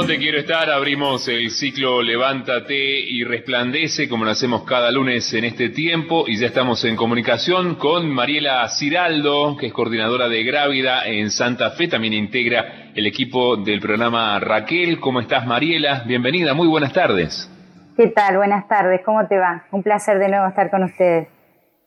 ¿Dónde quiero estar? Abrimos el ciclo Levántate y Resplandece, como lo hacemos cada lunes en este tiempo, y ya estamos en comunicación con Mariela Ciraldo, que es coordinadora de Grávida en Santa Fe, también integra el equipo del programa Raquel. ¿Cómo estás, Mariela? Bienvenida, muy buenas tardes. ¿Qué tal? Buenas tardes, ¿cómo te va? Un placer de nuevo estar con ustedes.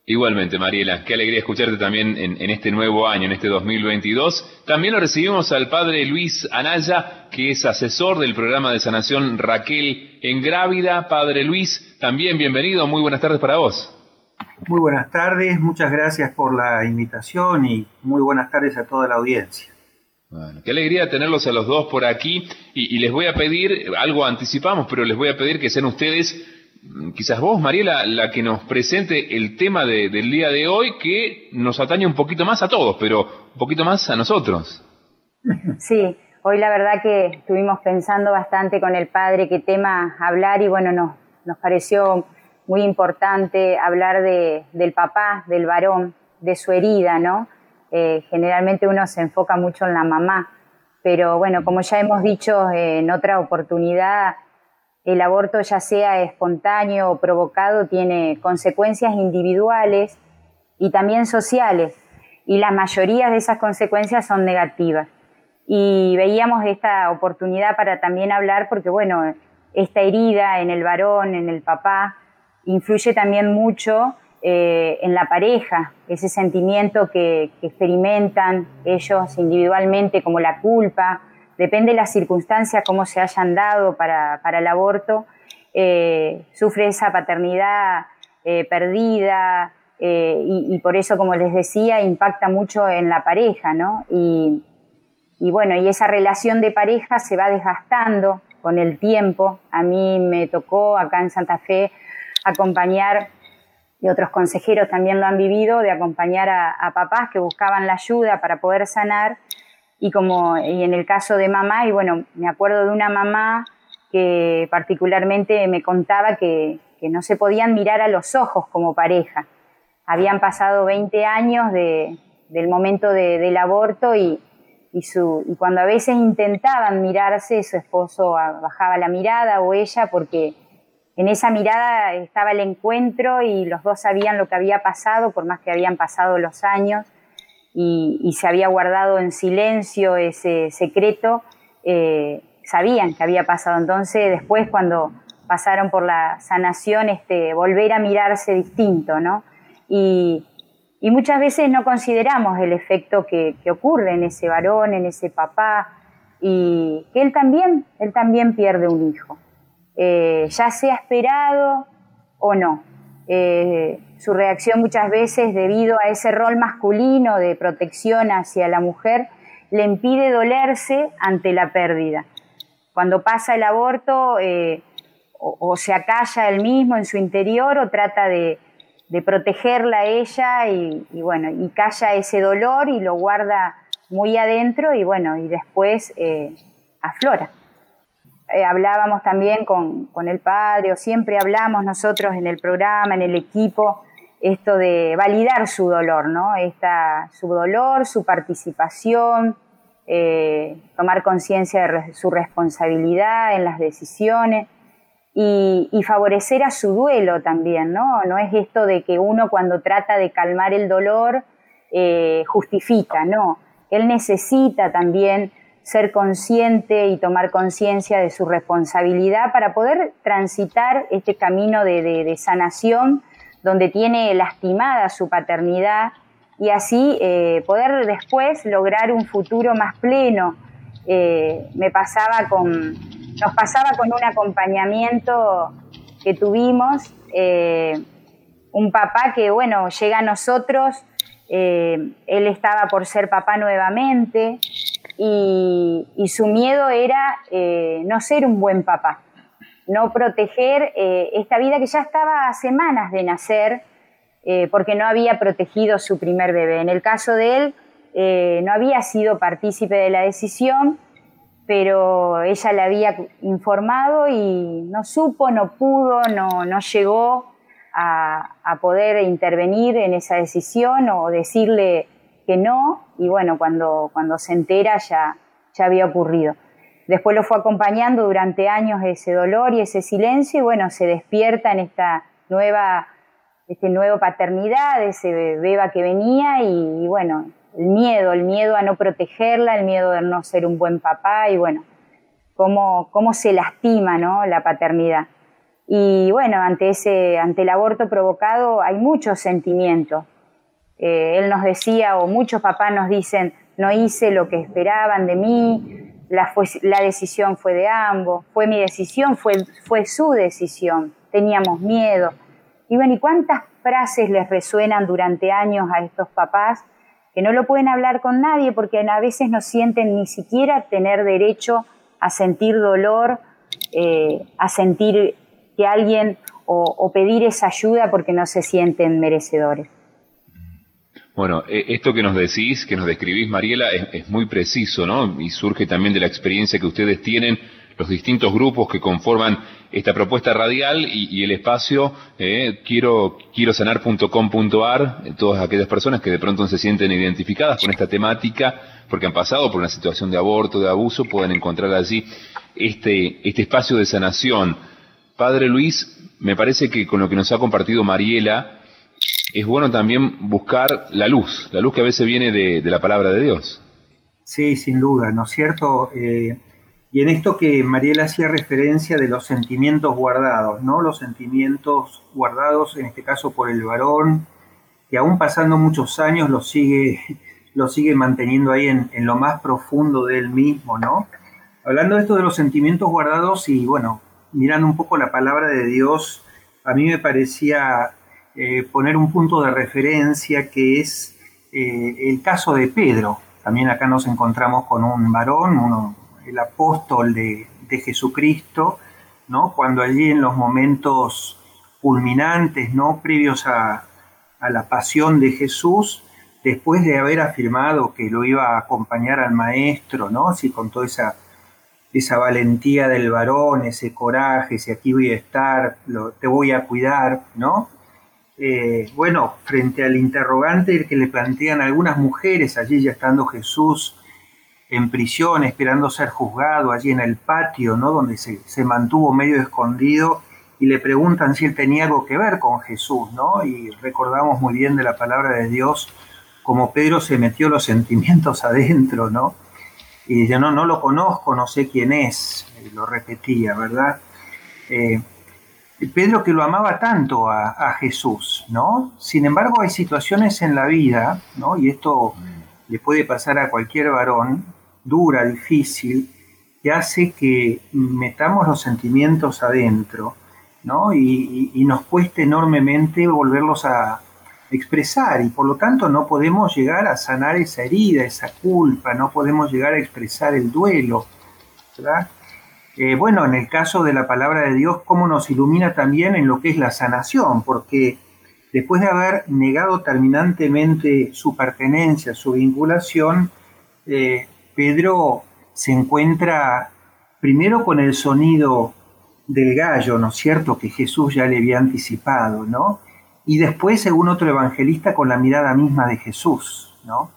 Igualmente, Mariela, qué alegría escucharte también en, este nuevo año, en este 2022. También lo recibimos al padre Luis Anaya, que es asesor del programa de sanación Raquel en Grávida. Padre Luis, también bienvenido, muy buenas tardes para vos. Muy buenas tardes, muchas gracias por la invitación y muy buenas tardes a toda la audiencia. Bueno, qué alegría tenerlos a los dos por aquí y les voy a pedir, algo anticipamos, pero les voy a pedir que sean ustedes quizás vos, Mariela, la que nos presente el tema del día de hoy que nos atañe un poquito más a todos, pero un poquito más a nosotros. Sí, hoy la verdad que estuvimos pensando bastante con el padre qué tema hablar y bueno, nos, nos pareció muy importante hablar de, del papá, del varón, de su herida, ¿no? Eh, generalmente uno se enfoca mucho en la mamá, pero bueno, como ya hemos dicho en otra oportunidad, el aborto, ya sea espontáneo o provocado, tiene consecuencias individuales y también sociales, y la mayoría de esas consecuencias son negativas. Y veíamos esta oportunidad para también hablar, porque bueno, esta herida en el varón, en el papá, influye también mucho eh, en la pareja, ese sentimiento que, que experimentan ellos individualmente como la culpa, depende de las circunstancias, cómo se hayan dado para, el aborto, eh, sufre esa paternidad eh, perdida eh, y, por eso, como les decía, impacta mucho en la pareja, ¿no? Y, bueno, y esa relación de pareja se va desgastando con el tiempo. A mí me tocó acá en Santa Fe acompañar y otros consejeros también lo han vivido, de acompañar a papás que buscaban la ayuda para poder sanar y como y en el caso de mamá, y bueno, me acuerdo de una mamá que particularmente me contaba que, que no se podían mirar a los ojos como pareja. Habían pasado 20 años de, del momento del aborto y, y, su, y cuando a veces intentaban mirarse, su esposo bajaba la mirada o ella porque en esa mirada estaba el encuentro y los dos sabían lo que había pasado, por más que habían pasado los años y, se había guardado en silencio ese secreto, eh, sabían que había pasado. Entonces, después, cuando pasaron por la sanación, este, volver a mirarse distinto, ¿no? Y, muchas veces no consideramos el efecto que, ocurre en ese varón, en ese papá, y que él también, él también pierde un hijo, eh, ya sea esperado o no. Eh, su reacción muchas veces debido a ese rol masculino de protección hacia la mujer le impide dolerse ante la pérdida. Cuando pasa el aborto eh, o, se acalla él mismo en su interior o trata de, protegerla a ella y, bueno, y calla ese dolor y lo guarda muy adentro y bueno, y después eh, aflora. Eh, hablábamos también con, el padre, o siempre hablamos nosotros en el programa, en el equipo, esto de validar su dolor, ¿no? Esta, su dolor, su participación, eh, tomar conciencia de su responsabilidad en las decisiones y, favorecer a su duelo también, ¿no? No es esto de que uno cuando trata de calmar el dolor eh, justifica, no. Él necesita también ser consciente y tomar conciencia de su responsabilidad para poder transitar este camino de, sanación donde tiene lastimada su paternidad y así eh, poder después lograr un futuro más pleno. Eh, me pasaba con, nos pasaba con un acompañamiento que tuvimos, eh, un papá que, bueno, llega a nosotros, él estaba por ser papá nuevamente, y, su miedo era eh, no ser un buen papá, no proteger eh, esta vida que ya estaba a semanas de nacer eh, porque no había protegido su primer bebé. En el caso de él, no había sido partícipe de la decisión, pero ella le había informado y no supo, no pudo, no, no llegó a, a poder intervenir en esa decisión o decirle que no, y bueno, cuando, cuando se entera ya, ya había ocurrido. después lo fue acompañando durante años ese dolor y ese silencio y bueno, se despierta en esta nueva, este nuevo paternidad, ese beba que venía y, bueno, el miedo, el miedo a no protegerla, el miedo de no ser un buen papá y bueno, cómo, cómo se lastima ¿no? la paternidad. Y bueno, ante, ese, ante el aborto provocado hay muchos sentimientos. Eh, él nos decía, o muchos papás nos dicen, no hice lo que esperaban de mí, la, decisión fue de ambos, fue mi decisión, fue, fue su decisión, teníamos miedo. Y bueno, ¿y cuántas frases les resuenan durante años a estos papás que no lo pueden hablar con nadie porque a veces no sienten ni siquiera tener derecho a sentir dolor, eh, a sentir que alguien o, pedir esa ayuda porque no se sienten merecedores. Bueno, e, esto que nos decís, que nos describís, Mariela, es, muy preciso, ¿no? Y surge también de la experiencia que ustedes tienen, los distintos grupos que conforman esta propuesta radial y, el espacio eh, quiero, quiero sanar.com.ar, eh, todas aquellas personas que de pronto se sienten identificadas con esta temática, porque han pasado por una situación de aborto, de abuso, pueden encontrar allí este, este espacio de sanación. Padre Luis, me parece que con lo que nos ha compartido Mariela, es bueno también buscar la luz, la luz que a veces viene de, la palabra de Dios. Sí, sin duda, ¿no es cierto? Eh, y en esto que Mariela hacía referencia de los sentimientos guardados, ¿no? Los sentimientos guardados, en este caso por el varón, que aún pasando muchos años lo sigue sigue manteniendo ahí en, lo más profundo de él mismo, ¿no? Hablando de esto de los sentimientos guardados y bueno, mirando un poco la palabra de Dios, a mí me parecía eh, poner un punto de referencia que es eh, el caso de Pedro. También acá nos encontramos con un varón, uno, el apóstol de, de Jesucristo, ¿no? Cuando allí en los momentos culminantes, ¿no? Previos a, a la pasión de Jesús, después de haber afirmado que lo iba a acompañar al maestro, ¿no? Así con toda esa, esa valentía del varón, ese coraje, si aquí voy a estar, te voy a cuidar, ¿no? Eh, bueno, frente al interrogante que le plantean algunas mujeres, allí ya estando Jesús en prisión, esperando ser juzgado, allí en el patio, ¿no? Donde se, se mantuvo medio escondido, y le preguntan si él tenía algo que ver con Jesús, ¿no? Y recordamos muy bien de la palabra de Dios como Pedro se metió los sentimientos adentro, ¿no? Y yo no, no lo conozco, no sé quién es, lo repetía, ¿verdad? Eh, Pedro que lo amaba tanto a, Jesús, ¿no? Sin embargo, hay situaciones en la vida, ¿no? Y esto le puede pasar a cualquier varón, dura, difícil, que hace que metamos los sentimientos adentro, ¿no? y nos cueste enormemente volverlos a, expresar y por lo tanto no podemos llegar a sanar esa herida, esa culpa, no podemos llegar a expresar el duelo. Eh, bueno, en el caso de la palabra de Dios, cómo nos ilumina también en lo que es la sanación, porque después de haber negado terminantemente su pertenencia, su vinculación, eh, Pedro se encuentra primero con el sonido del gallo, ¿no es cierto?, que Jesús ya le había anticipado, ¿no? y después, según otro evangelista, con la mirada misma de Jesús. ¿no?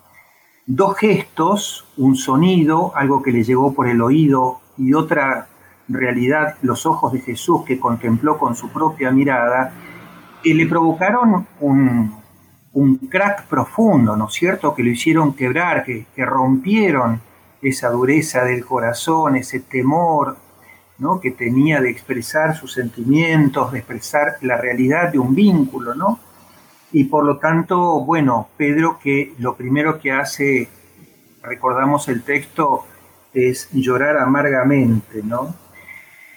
Dos gestos, un sonido, algo que le llegó por el oído, y otra realidad, los ojos de Jesús que contempló con su propia mirada, que le provocaron un, un crack profundo, ¿no es cierto? Que lo hicieron quebrar, que, que rompieron esa dureza del corazón, ese temor, que tenía de expresar sus sentimientos, de expresar la realidad de un vínculo, ¿no? Y por lo tanto, bueno, Pedro que lo primero que hace, recordamos el texto, es llorar amargamente, ¿no?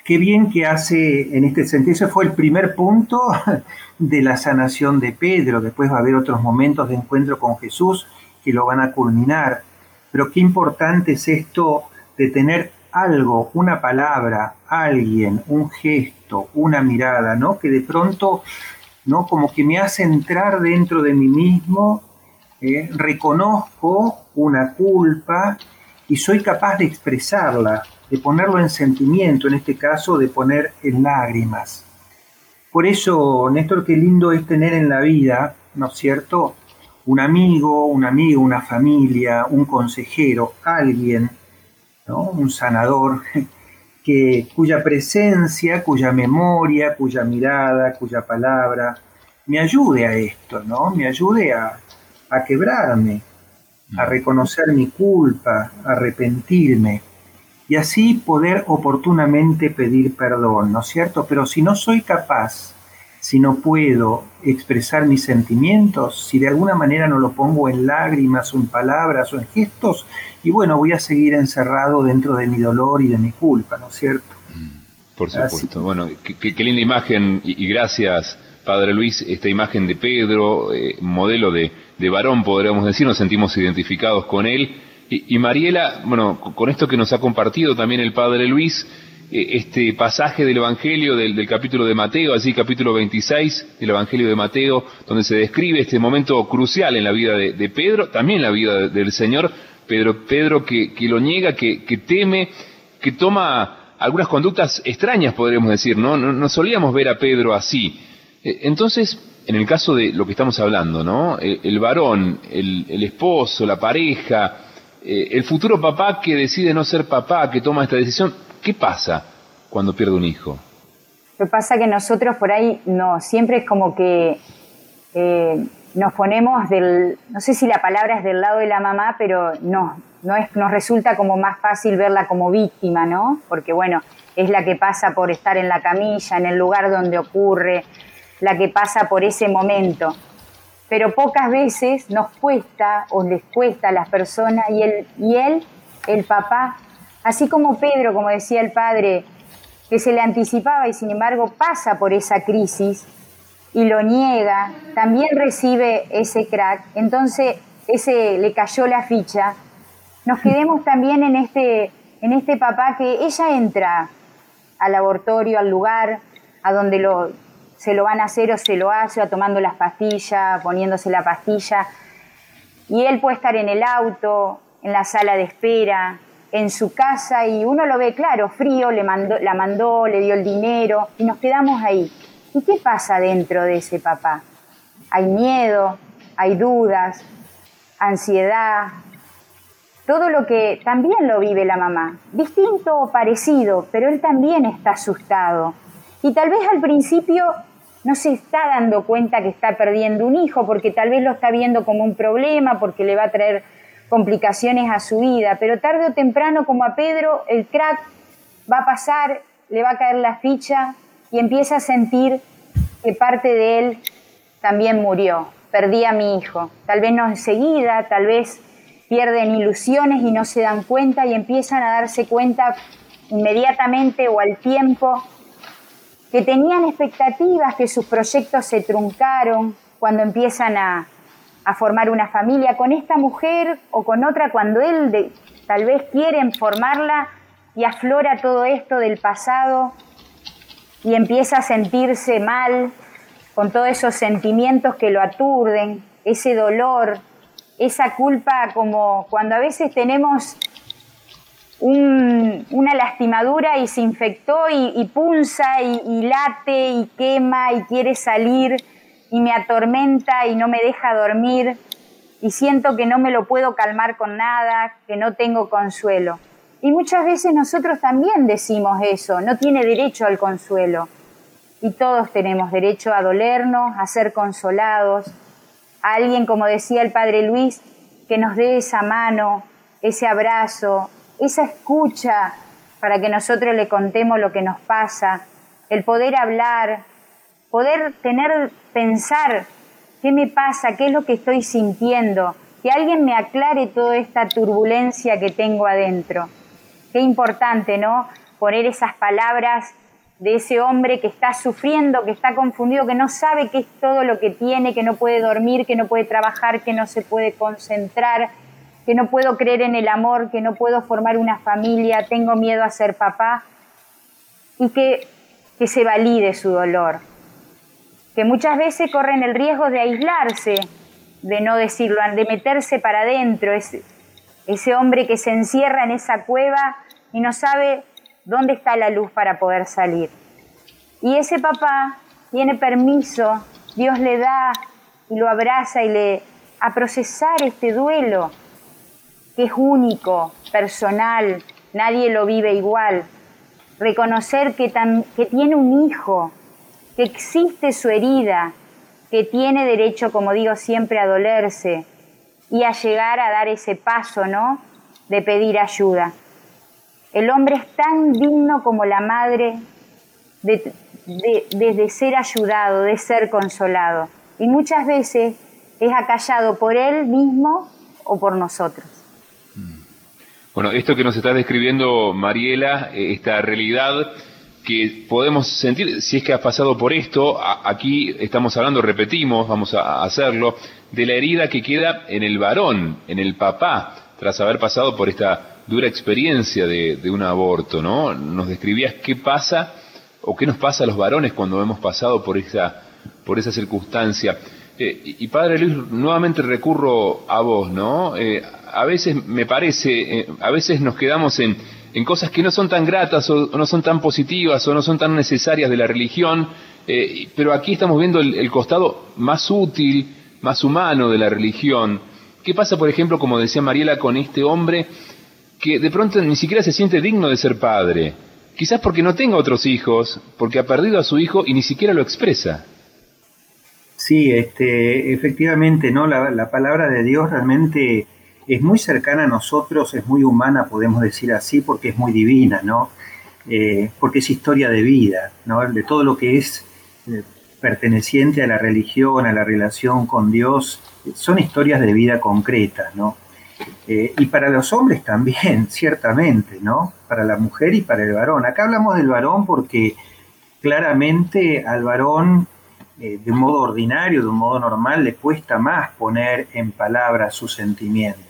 Qué bien que hace en este sentido, ese fue el primer punto de la sanación de Pedro, después va a haber otros momentos de encuentro con Jesús que lo van a culminar, pero qué importante es esto de tener algo, una palabra, alguien, un gesto, una mirada, ¿no? Que de pronto, ¿no? Como que me hace entrar dentro de mí mismo, ¿eh? reconozco una culpa y soy capaz de expresarla, de ponerlo en sentimiento, en este caso de poner en lágrimas. Por eso, Néstor, qué lindo es tener en la vida, ¿no es cierto? Un amigo, un amigo, una familia, un consejero, alguien un sanador, que, cuya presencia, cuya memoria, cuya mirada, cuya palabra me ayude a esto, ¿no? me ayude a, a quebrarme, a mm. reconocer mi culpa, a arrepentirme y así poder oportunamente pedir perdón, ¿no es cierto? Pero si no soy capaz, si no puedo expresar mis sentimientos, si de alguna manera no lo pongo en lágrimas o en palabras o en gestos, y bueno, voy a seguir encerrado dentro de mi dolor y de mi culpa, ¿no es cierto? Mm, por supuesto. Bueno, qué, linda imagen y, gracias, Padre Luis, esta imagen de Pedro, eh, modelo de, de varón, podríamos decir, nos sentimos identificados con él y, Mariela, bueno, con esto que nos ha compartido también el Padre Luis, este pasaje del Evangelio del, capítulo de Mateo, así capítulo 26 del Evangelio de Mateo, donde se describe este momento crucial en la vida de, Pedro, también en la vida del Señor, Pedro, Pedro que, lo niega, que, teme, que toma algunas conductas extrañas, podríamos decir, ¿no? No, solíamos ver a Pedro así. Eh, entonces, en el caso de lo que estamos hablando, ¿no? El, varón, el esposo, la pareja, eh, el futuro papá que decide no ser papá, que toma esta decisión, ¿qué pasa cuando pierde un hijo? Lo que pasa que nosotros por ahí no, siempre es como que eh, nos ponemos del, no sé si la palabra es del lado de la mamá, pero no, no es, nos resulta como más fácil verla como víctima, ¿no? Porque bueno, es la que pasa por estar en la camilla, en el lugar donde ocurre, la que pasa por ese momento pero pocas veces nos cuesta o les cuesta a las personas y, el, y él, el papá, así como Pedro, como decía el padre, que se le anticipaba y sin embargo pasa por esa crisis y lo niega, también recibe ese crack, entonces ese le cayó la ficha. Nos quedemos también en este, en este papá que ella entra al laboratorio, al lugar a donde lo, se lo van a hacer o se lo hace, o tomando las pastillas, poniéndose la pastilla. Y él puede estar en el auto, en la sala de espera, en su casa, y uno lo ve claro, frío, le mandó, la mandó, le dio el dinero, y nos quedamos ahí. ¿Y qué pasa dentro de ese papá? Hay miedo, hay dudas, ansiedad, todo lo que también lo vive la mamá, distinto o parecido, pero él también está asustado. Y tal vez al principio no se está dando cuenta que está perdiendo un hijo, porque tal vez lo está viendo como un problema, porque le va a traer complicaciones a su vida, pero tarde o temprano, como a Pedro, el crack va a pasar, le va a caer la ficha y empieza a sentir que parte de él también murió, perdí a mi hijo, tal vez no enseguida, tal vez pierden ilusiones y no se dan cuenta y empiezan a darse cuenta inmediatamente o al tiempo que tenían expectativas, que sus proyectos se truncaron cuando empiezan a, formar una familia con esta mujer o con otra, cuando él tal vez quieren formarla y aflora todo esto del pasado y empieza a sentirse mal con todos esos sentimientos que lo aturden, ese dolor, esa culpa como cuando a veces tenemos una lastimadura y se infectó y, punza y, late y quema y quiere salir y me atormenta y no me deja dormir y siento que no me lo puedo calmar con nada, que no tengo consuelo. Y muchas veces nosotros también decimos eso, no tiene derecho al consuelo. Y todos tenemos derecho a dolernos, a ser consolados, a alguien, como decía el Padre Luis, que nos dé esa mano, ese abrazo, esa escucha para que nosotros le contemos lo que nos pasa, el poder hablar, poder tener, pensar qué me pasa, qué es lo que estoy sintiendo, que alguien me aclare toda esta turbulencia que tengo adentro. Qué importante, ¿no? Poner esas palabras de ese hombre que está sufriendo, que está confundido, que no sabe qué es todo lo que tiene, que no puede dormir, que no puede trabajar, que no se puede concentrar, que no puedo creer en el amor, que no puedo formar una familia, tengo miedo a ser papá, y que, que se valide su dolor, que muchas veces corren el riesgo de aislarse, de no decirlo, de meterse para adentro, ese, ese hombre que se encierra en esa cueva y no sabe dónde está la luz para poder salir. Y ese papá tiene permiso, Dios le da y lo abraza y le a procesar este duelo que es único, personal, nadie lo vive igual. Reconocer que, que tiene un hijo, que existe su herida, que tiene derecho, como digo siempre, a dolerse y a llegar a dar ese paso, ¿no? De pedir ayuda. El hombre es tan digno como la madre de, ser ayudado, de ser consolado. Y muchas veces es acallado por él mismo o por nosotros. Bueno, esto que nos está describiendo Mariela, eh, esta realidad que podemos sentir, si es que has pasado por esto, aquí estamos hablando, repetimos, vamos a hacerlo, de la herida que queda en el varón, en el papá, tras haber pasado por esta dura experiencia de, un aborto, ¿no? Nos describías qué pasa o qué nos pasa a los varones cuando hemos pasado por esa, por esa circunstancia. Eh, y, Padre Luis, nuevamente recurro a vos, ¿no? Eh, a veces me parece, eh, a veces nos quedamos en, cosas que no son tan gratas o, no son tan positivas o no son tan necesarias de la religión, pero aquí estamos viendo el, costado más útil, más humano de la religión. ¿Qué pasa, por ejemplo, como decía Mariela, con este hombre que de pronto ni siquiera se siente digno de ser padre? Quizás porque no tenga otros hijos, porque ha perdido a su hijo y ni siquiera lo expresa. Sí, este, efectivamente, ¿no? La, palabra de Dios realmente es muy cercana a nosotros, es muy humana, podemos decir así, porque es muy divina, ¿no? Eh, porque es historia de vida, ¿no? De todo lo que es eh, perteneciente a la religión, a la relación con Dios, son historias de vida concretas, ¿no? Eh, y para los hombres también, ciertamente, ¿no? Para la mujer y para el varón. Acá hablamos del varón porque claramente al varón de un modo ordinario, de un modo normal, le cuesta más poner en palabras sus sentimientos.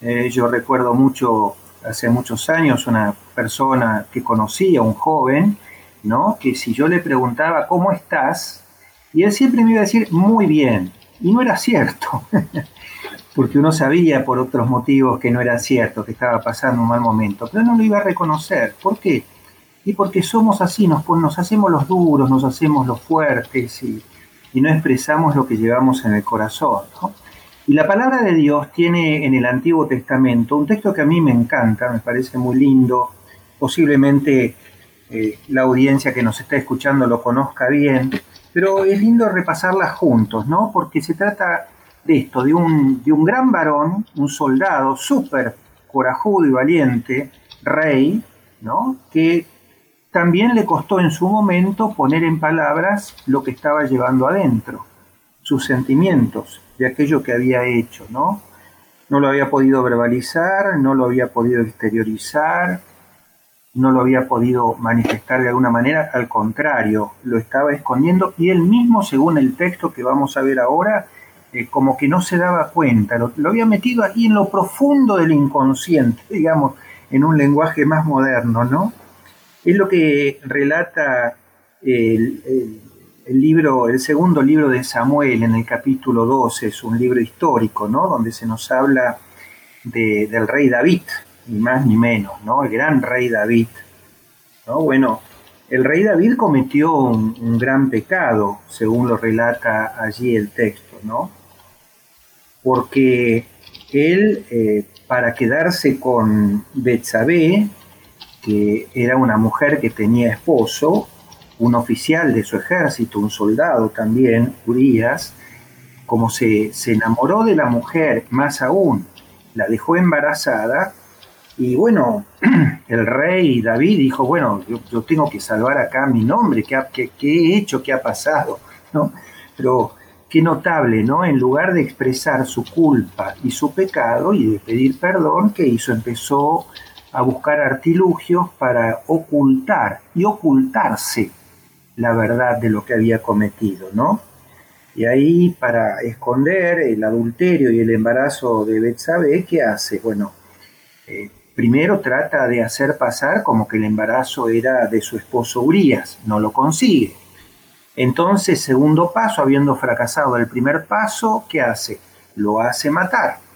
Eh, yo recuerdo mucho, hace muchos años, una persona que conocía, un joven, ¿no? que si yo le preguntaba, ¿cómo estás? Y él siempre me iba a decir, muy bien. Y no era cierto, porque uno sabía por otros motivos que no era cierto, que estaba pasando un mal momento, pero no lo iba a reconocer. ¿Por qué? y porque somos así, nos, nos hacemos los duros, nos hacemos los fuertes y, no expresamos lo que llevamos en el corazón. Y la palabra de Dios tiene en el Antiguo Testamento un texto que a mí me encanta, me parece muy lindo, posiblemente eh, la audiencia que nos está escuchando lo conozca bien, pero es lindo repasarla juntos, ¿no? Porque se trata de esto, de un, de un gran varón, un soldado súper corajudo y valiente, rey, ¿no? Que también le costó en su momento poner en palabras lo que estaba llevando adentro, sus sentimientos de aquello que había hecho, ¿no? No lo había podido verbalizar, no lo había podido exteriorizar, no lo había podido manifestar de alguna manera, al contrario, lo estaba escondiendo y él mismo, según el texto que vamos a ver ahora, eh, como que no se daba cuenta, lo, lo había metido ahí en lo profundo del inconsciente, digamos, en un lenguaje más moderno, ¿no? Es lo que relata el, libro, el segundo libro de Samuel en el capítulo 12, es un libro histórico, ¿no? Donde se nos habla del rey David, ni más ni menos, ¿no? El gran rey David. ¿no? Bueno, el rey David cometió un, gran pecado, según lo relata allí el texto, ¿no? Porque él, eh, para quedarse con Betsabé, que era una mujer que tenía esposo, un oficial de su ejército, un soldado también, Urias, como se, enamoró de la mujer, más aún, la dejó embarazada, y bueno, el rey David dijo, bueno, yo, tengo que salvar acá mi nombre, ¿qué, qué, he hecho? ¿Qué ha pasado? ¿No? Pero qué notable, ¿no? En lugar de expresar su culpa y su pecado y de pedir perdón, ¿qué hizo? Empezó a buscar artilugios para ocultar y ocultarse la verdad de lo que había cometido, ¿no? Y ahí para esconder el adulterio y el embarazo de Betsabé, ¿qué hace? Bueno, eh, primero trata de hacer pasar como que el embarazo era de su esposo Urias, no lo consigue. Entonces, segundo paso, habiendo fracasado el primer paso, ¿qué hace? Lo hace matar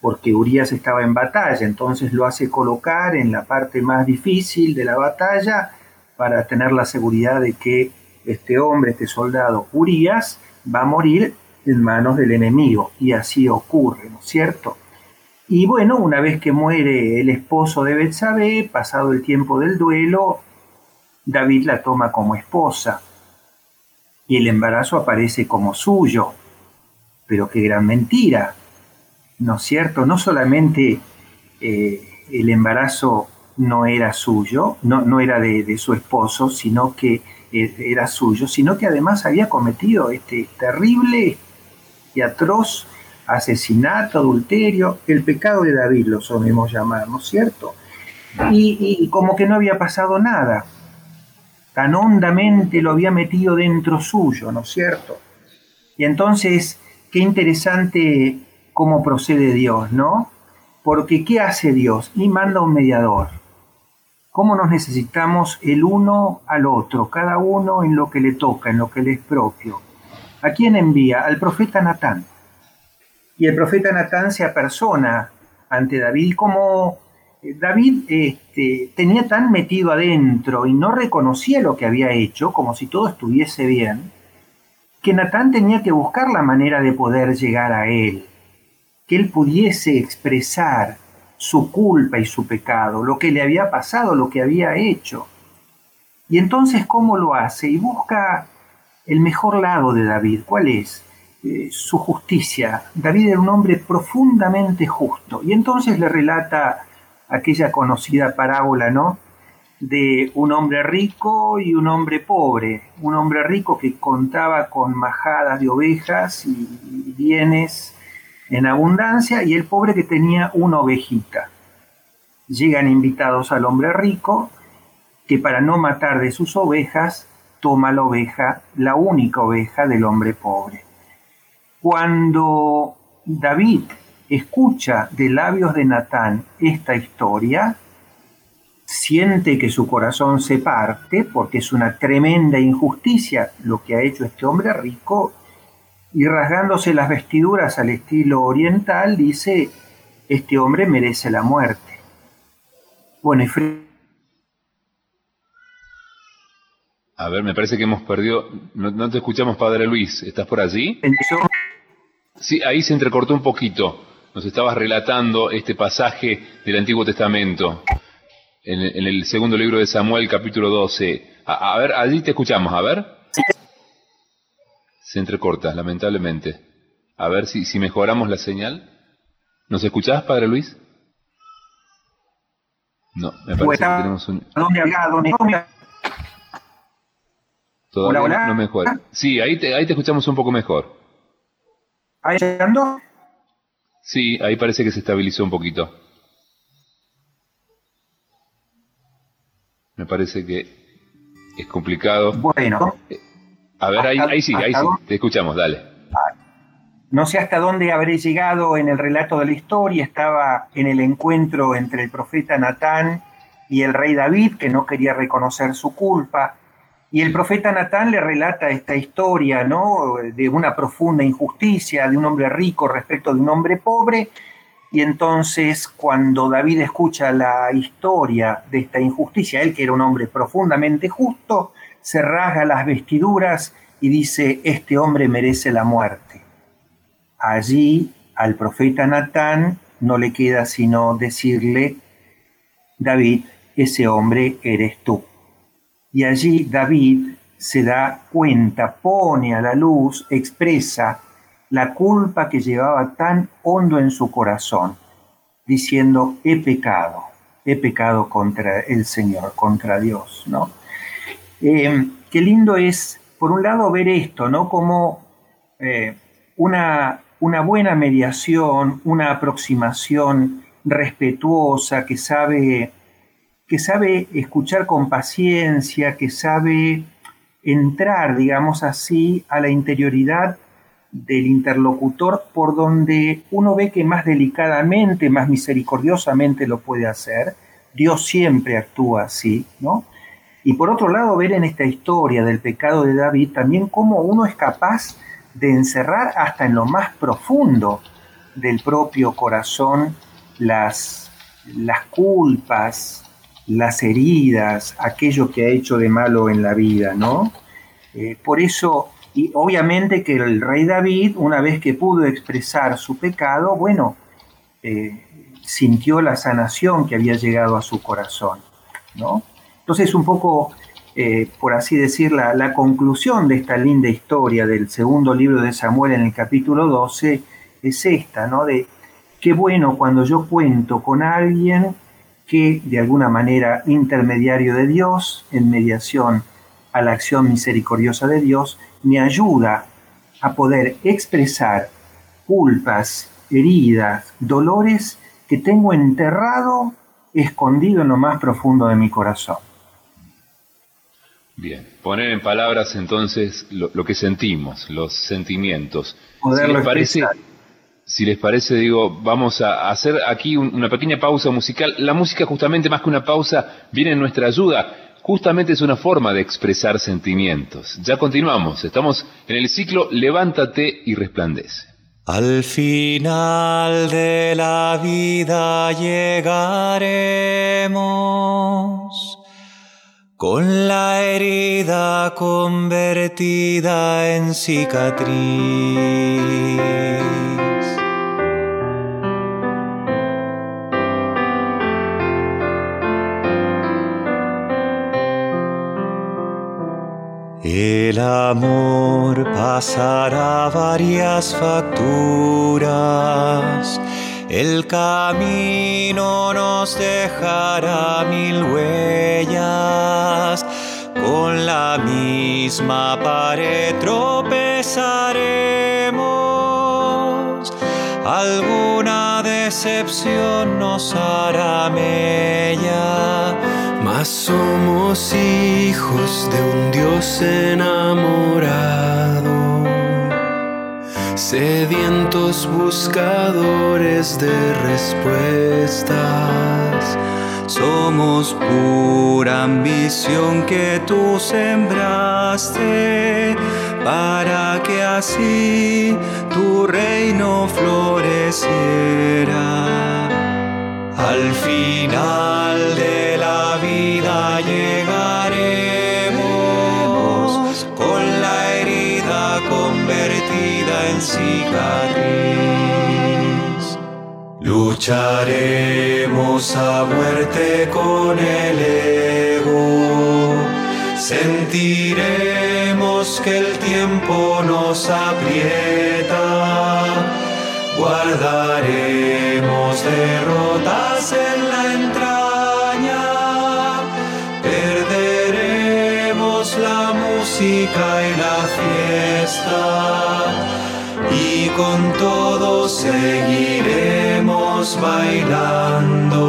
porque Urias estaba en batalla, entonces lo hace colocar en la parte más difícil de la batalla para tener la seguridad de que este hombre, este soldado Urias, va a morir en manos del enemigo, y así ocurre, ¿no es cierto? Y bueno, una vez que muere el esposo de Betsabé, pasado el tiempo del duelo, David la toma como esposa y el embarazo aparece como suyo. Pero qué gran mentira, ¿no es cierto? No solamente eh, el embarazo no era suyo, no, no era de, su esposo, sino que eh, era suyo, sino que además había cometido este terrible y atroz asesinato, adulterio, el pecado de David lo solemos llamar, ¿no es cierto? Y, como que no había pasado nada, tan hondamente lo había metido dentro suyo, ¿no es cierto? Y entonces, qué interesante cómo procede Dios, ¿no? Porque ¿qué hace Dios? Y manda un mediador. ¿Cómo nos necesitamos el uno al otro, cada uno en lo que le toca, en lo que le es propio? ¿A quién envía? Al profeta Natán. Y el profeta Natán se apersona ante David como eh, David este, tenía tan metido adentro y no reconocía lo que había hecho, como si todo estuviese bien, que Natán tenía que buscar la manera de poder llegar a él, que él pudiese expresar su culpa y su pecado, lo que le había pasado, lo que había hecho. Y entonces, ¿cómo lo hace? Y busca el mejor lado de David. ¿Cuál es? Eh, su justicia. David era un hombre profundamente justo. Y entonces le relata aquella conocida parábola, ¿no? De un hombre rico y un hombre pobre. Un hombre rico que contaba con majadas de ovejas y bienes en abundancia y el pobre que tenía una ovejita. Llegan invitados al hombre rico que para no matar de sus ovejas toma la oveja, la única oveja del hombre pobre. Cuando David escucha de labios de Natán esta historia, siente que su corazón se parte porque es una tremenda injusticia lo que ha hecho este hombre rico y rasgándose las vestiduras al estilo oriental dice, este hombre merece la muerte. Bueno, y A ver, me parece que hemos perdido. No, te escuchamos, Padre Luis. ¿Estás por allí? Sí, ahí se entrecortó un poquito. Nos estabas relatando este pasaje del Antiguo Testamento, en, el segundo libro de Samuel, capítulo 12. A, ver, allí te escuchamos, a ver. Se entrecorta, lamentablemente. A ver si, si mejoramos la señal. ¿Nos escuchás, Padre Luis? No, me parece que tenemos un... Todavía no mejora. Sí, ahí te, ahí te escuchamos un poco mejor. ¿Ahí llegando? Sí, ahí parece que se estabilizó un poquito. Me parece que es complicado. Bueno. Eh, a ver, ahí, ahí sí, ahí sí, te escuchamos, dale. Ah, no sé hasta dónde habré llegado en el relato de la historia, estaba en el encuentro entre el profeta Natán y el rey David, que no quería reconocer su culpa. Y el profeta Natán le relata esta historia, ¿no? De una profunda injusticia, de un hombre rico respecto de un hombre pobre. Y entonces, cuando David escucha la historia de esta injusticia, él que era un hombre profundamente justo, se rasga las vestiduras y dice, este hombre merece la muerte. Allí al profeta Natán no le queda sino decirle, David, ese hombre eres tú. Y allí David se da cuenta, pone a la luz, expresa la culpa que llevaba tan hondo en su corazón, diciendo, he pecado, he pecado contra el Señor, contra Dios, ¿no? Eh, qué lindo es, por un lado, ver esto, ¿no? Como eh, una, una buena mediación, una aproximación respetuosa que sabe que sabe escuchar con paciencia, que sabe entrar, digamos así, a la interioridad del interlocutor por donde uno ve que más delicadamente, más misericordiosamente lo puede hacer. Dios siempre actúa así, ¿no? Y por otro lado, ver en esta historia del pecado de David también cómo uno es capaz de encerrar hasta en lo más profundo del propio corazón las, las culpas, las heridas, aquello que ha hecho de malo en la vida, ¿no? Eh, por eso, y obviamente que el rey David, una vez que pudo expresar su pecado, bueno, eh, sintió la sanación que había llegado a su corazón. ¿no? Entonces, un poco, eh, por así decir, la, la, conclusión de esta linda historia del segundo libro de Samuel en el capítulo 12 es esta, ¿no? De qué bueno cuando yo cuento con alguien que de alguna manera intermediario de Dios, en mediación a la acción misericordiosa de Dios, me ayuda a poder expresar culpas, heridas, dolores que tengo enterrado, escondido en lo más profundo de mi corazón. Bien, poner en palabras entonces lo, que sentimos, los sentimientos. si les parece, si les parece, digo, vamos a hacer aquí una pequeña pausa musical. La música justamente más que una pausa viene en nuestra ayuda. Justamente es una forma de expresar sentimientos. Ya continuamos, estamos en el ciclo Levántate y resplandece. Al final de la vida llegaremos con la herida convertida en cicatriz. El amor pasará varias facturas, el camino nos dejará mil huellas, con la misma pared tropezaremos, alguna decepción nos hará mella. Somos hijos de un Dios enamorado, sedientos buscadores de respuestas. Somos pura ambición que tú sembraste para que así tu reino floreciera. Al final de la vida llegaremos Lucharemos a muerte con el ego. Sentiremos que el tiempo nos aprieta guardaremos derrotas en con todo seguiremos bailando.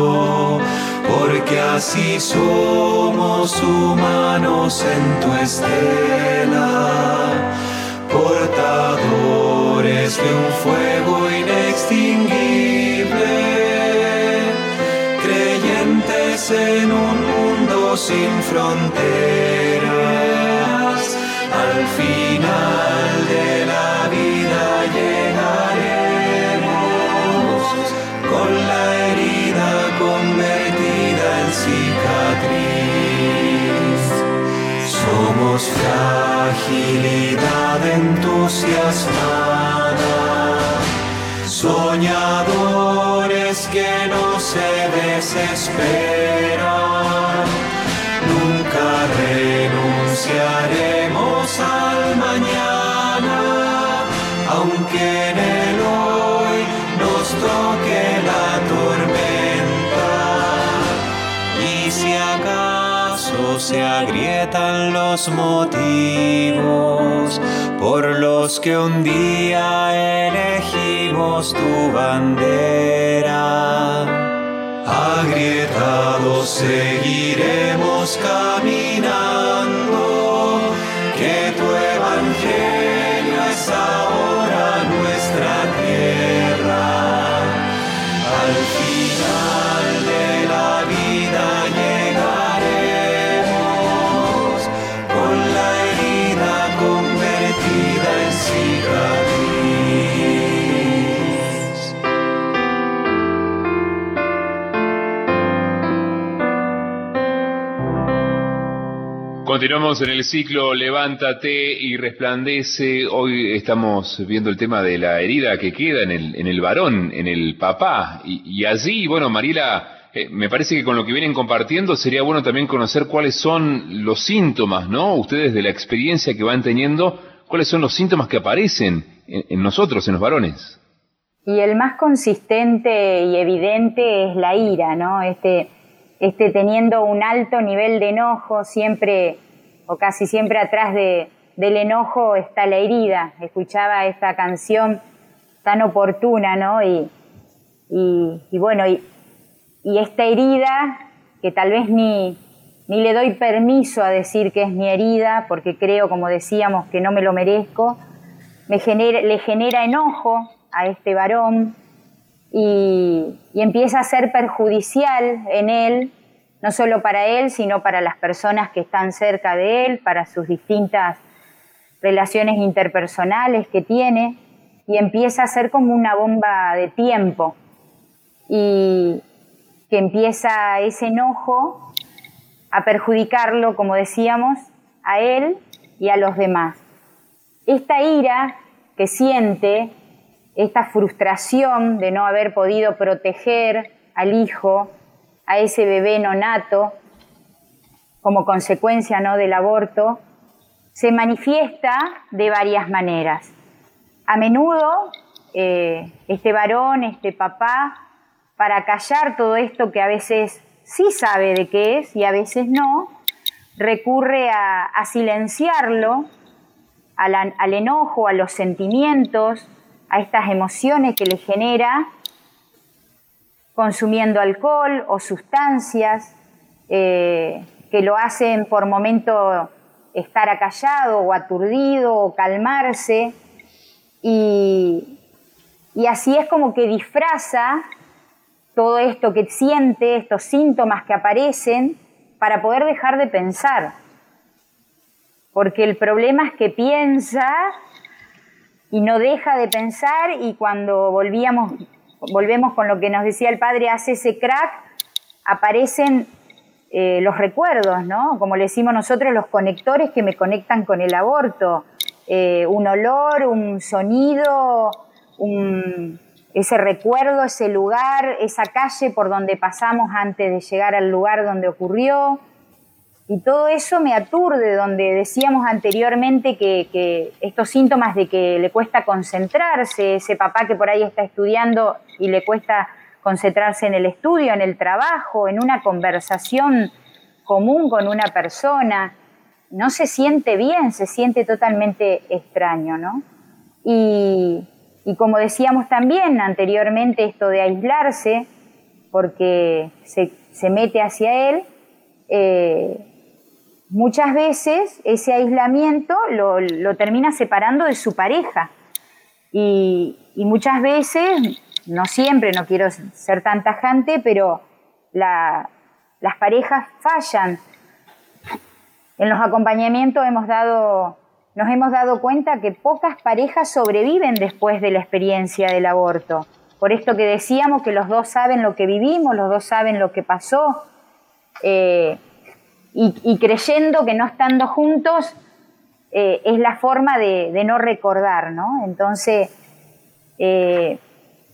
Porque así somos humanos en tu estela portadores de un fuego inextinguible, creyentes en un mundo sin fronteras, al final de la Somos fragilidad entusiasmada, soñadores que no se desesperan. Nunca renunciaremos agrietan los motivos por los que un día elegimos tu bandera. Agrietados seguiremos caminando, Continuamos en el ciclo Levántate y resplandece. Hoy estamos viendo el tema de la herida que queda en el, en el varón, en el papá. Y, allí, bueno, Mariela, eh, me parece que con lo que vienen compartiendo sería bueno también conocer cuáles son los síntomas, ¿no? Ustedes de la experiencia que van teniendo, cuáles son los síntomas que aparecen en nosotros, en los varones. Y el más consistente y evidente es la ira, ¿no? Este, este teniendo un alto nivel de enojo, siempre o casi siempre atrás de, del enojo está la herida. Escuchaba esta canción tan oportuna, ¿no? Y, y, bueno, y, y, esta herida, que tal vez ni, ni le doy permiso a decir que es mi herida, porque creo, como decíamos, que no me lo merezco, me genera, le genera enojo, a este varón y, empieza a ser perjudicial en él, no solo para él, sino para las personas que están cerca de él, para sus distintas relaciones interpersonales que tiene, y empieza a ser como una bomba de tiempo, y que empieza ese enojo a perjudicarlo, como decíamos, a él y a los demás. Esta ira que siente esta frustración de no haber podido proteger al hijo, a ese bebé nonato, como consecuencia ¿no? del aborto, se manifiesta de varias maneras. A menudo eh, este varón, este papá, para callar todo esto que a veces sí sabe de qué es y a veces no, recurre a, silenciarlo, al enojo, a los sentimientos, a estas emociones que le genera consumiendo alcohol o sustancias eh, que lo hacen por momento estar acallado o aturdido o calmarse y, y así es como que disfraza todo esto que siente, estos síntomas que aparecen para poder dejar de pensar. Porque el problema es que piensa y no deja de pensar y cuando volvíamos, volvemos con lo que nos decía el padre, hace ese crack, aparecen eh, los recuerdos, ¿no? Como le decimos nosotros, los conectores que me conectan con el aborto. Eh, un olor, un sonido, ese recuerdo, ese lugar, esa calle por donde pasamos antes de llegar al lugar donde ocurrió. Y todo eso me aturde, donde decíamos anteriormente que, estos síntomas de que le cuesta concentrarse, ese papá que por ahí está estudiando y le cuesta concentrarse en el estudio, en el trabajo, en una conversación común con una persona, no se siente bien, se siente totalmente extraño, ¿no? Y, como decíamos también anteriormente, esto de aislarse, porque se, mete hacia él, eh, muchas veces ese aislamiento lo, termina separando de su pareja. Y, muchas veces, no siempre, no quiero ser tan tajante, pero las parejas fallan. En los acompañamientos hemos dado, nos hemos dado cuenta que pocas parejas sobreviven después de la experiencia del aborto. Por esto que decíamos que los dos saben lo que vivimos, los dos saben lo que pasó. Eh, y, creyendo que no estando juntos eh, es la forma de, no recordar, ¿no? Entonces, eh,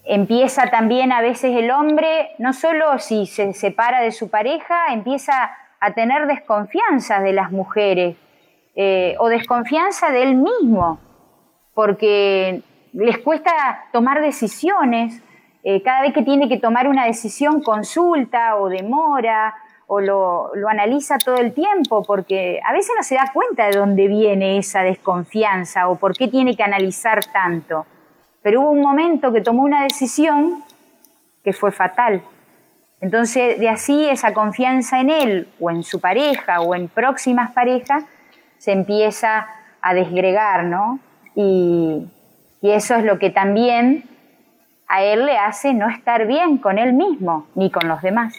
empieza también a veces el hombre, no solo si se separa de su pareja, empieza a tener desconfianza de las mujeres eh, o desconfianza de él mismo, porque les cuesta tomar decisiones, cada vez que tiene que tomar una decisión consulta o demora, o lo, analiza todo el tiempo, porque a veces no se da cuenta de dónde viene esa desconfianza o por qué tiene que analizar tanto. Pero hubo un momento que tomó una decisión que fue fatal. Entonces, de así esa confianza en él o en su pareja o en próximas parejas se empieza a desgregar, ¿no? Y, y eso es lo que también a él le hace no estar bien con él mismo ni con los demás.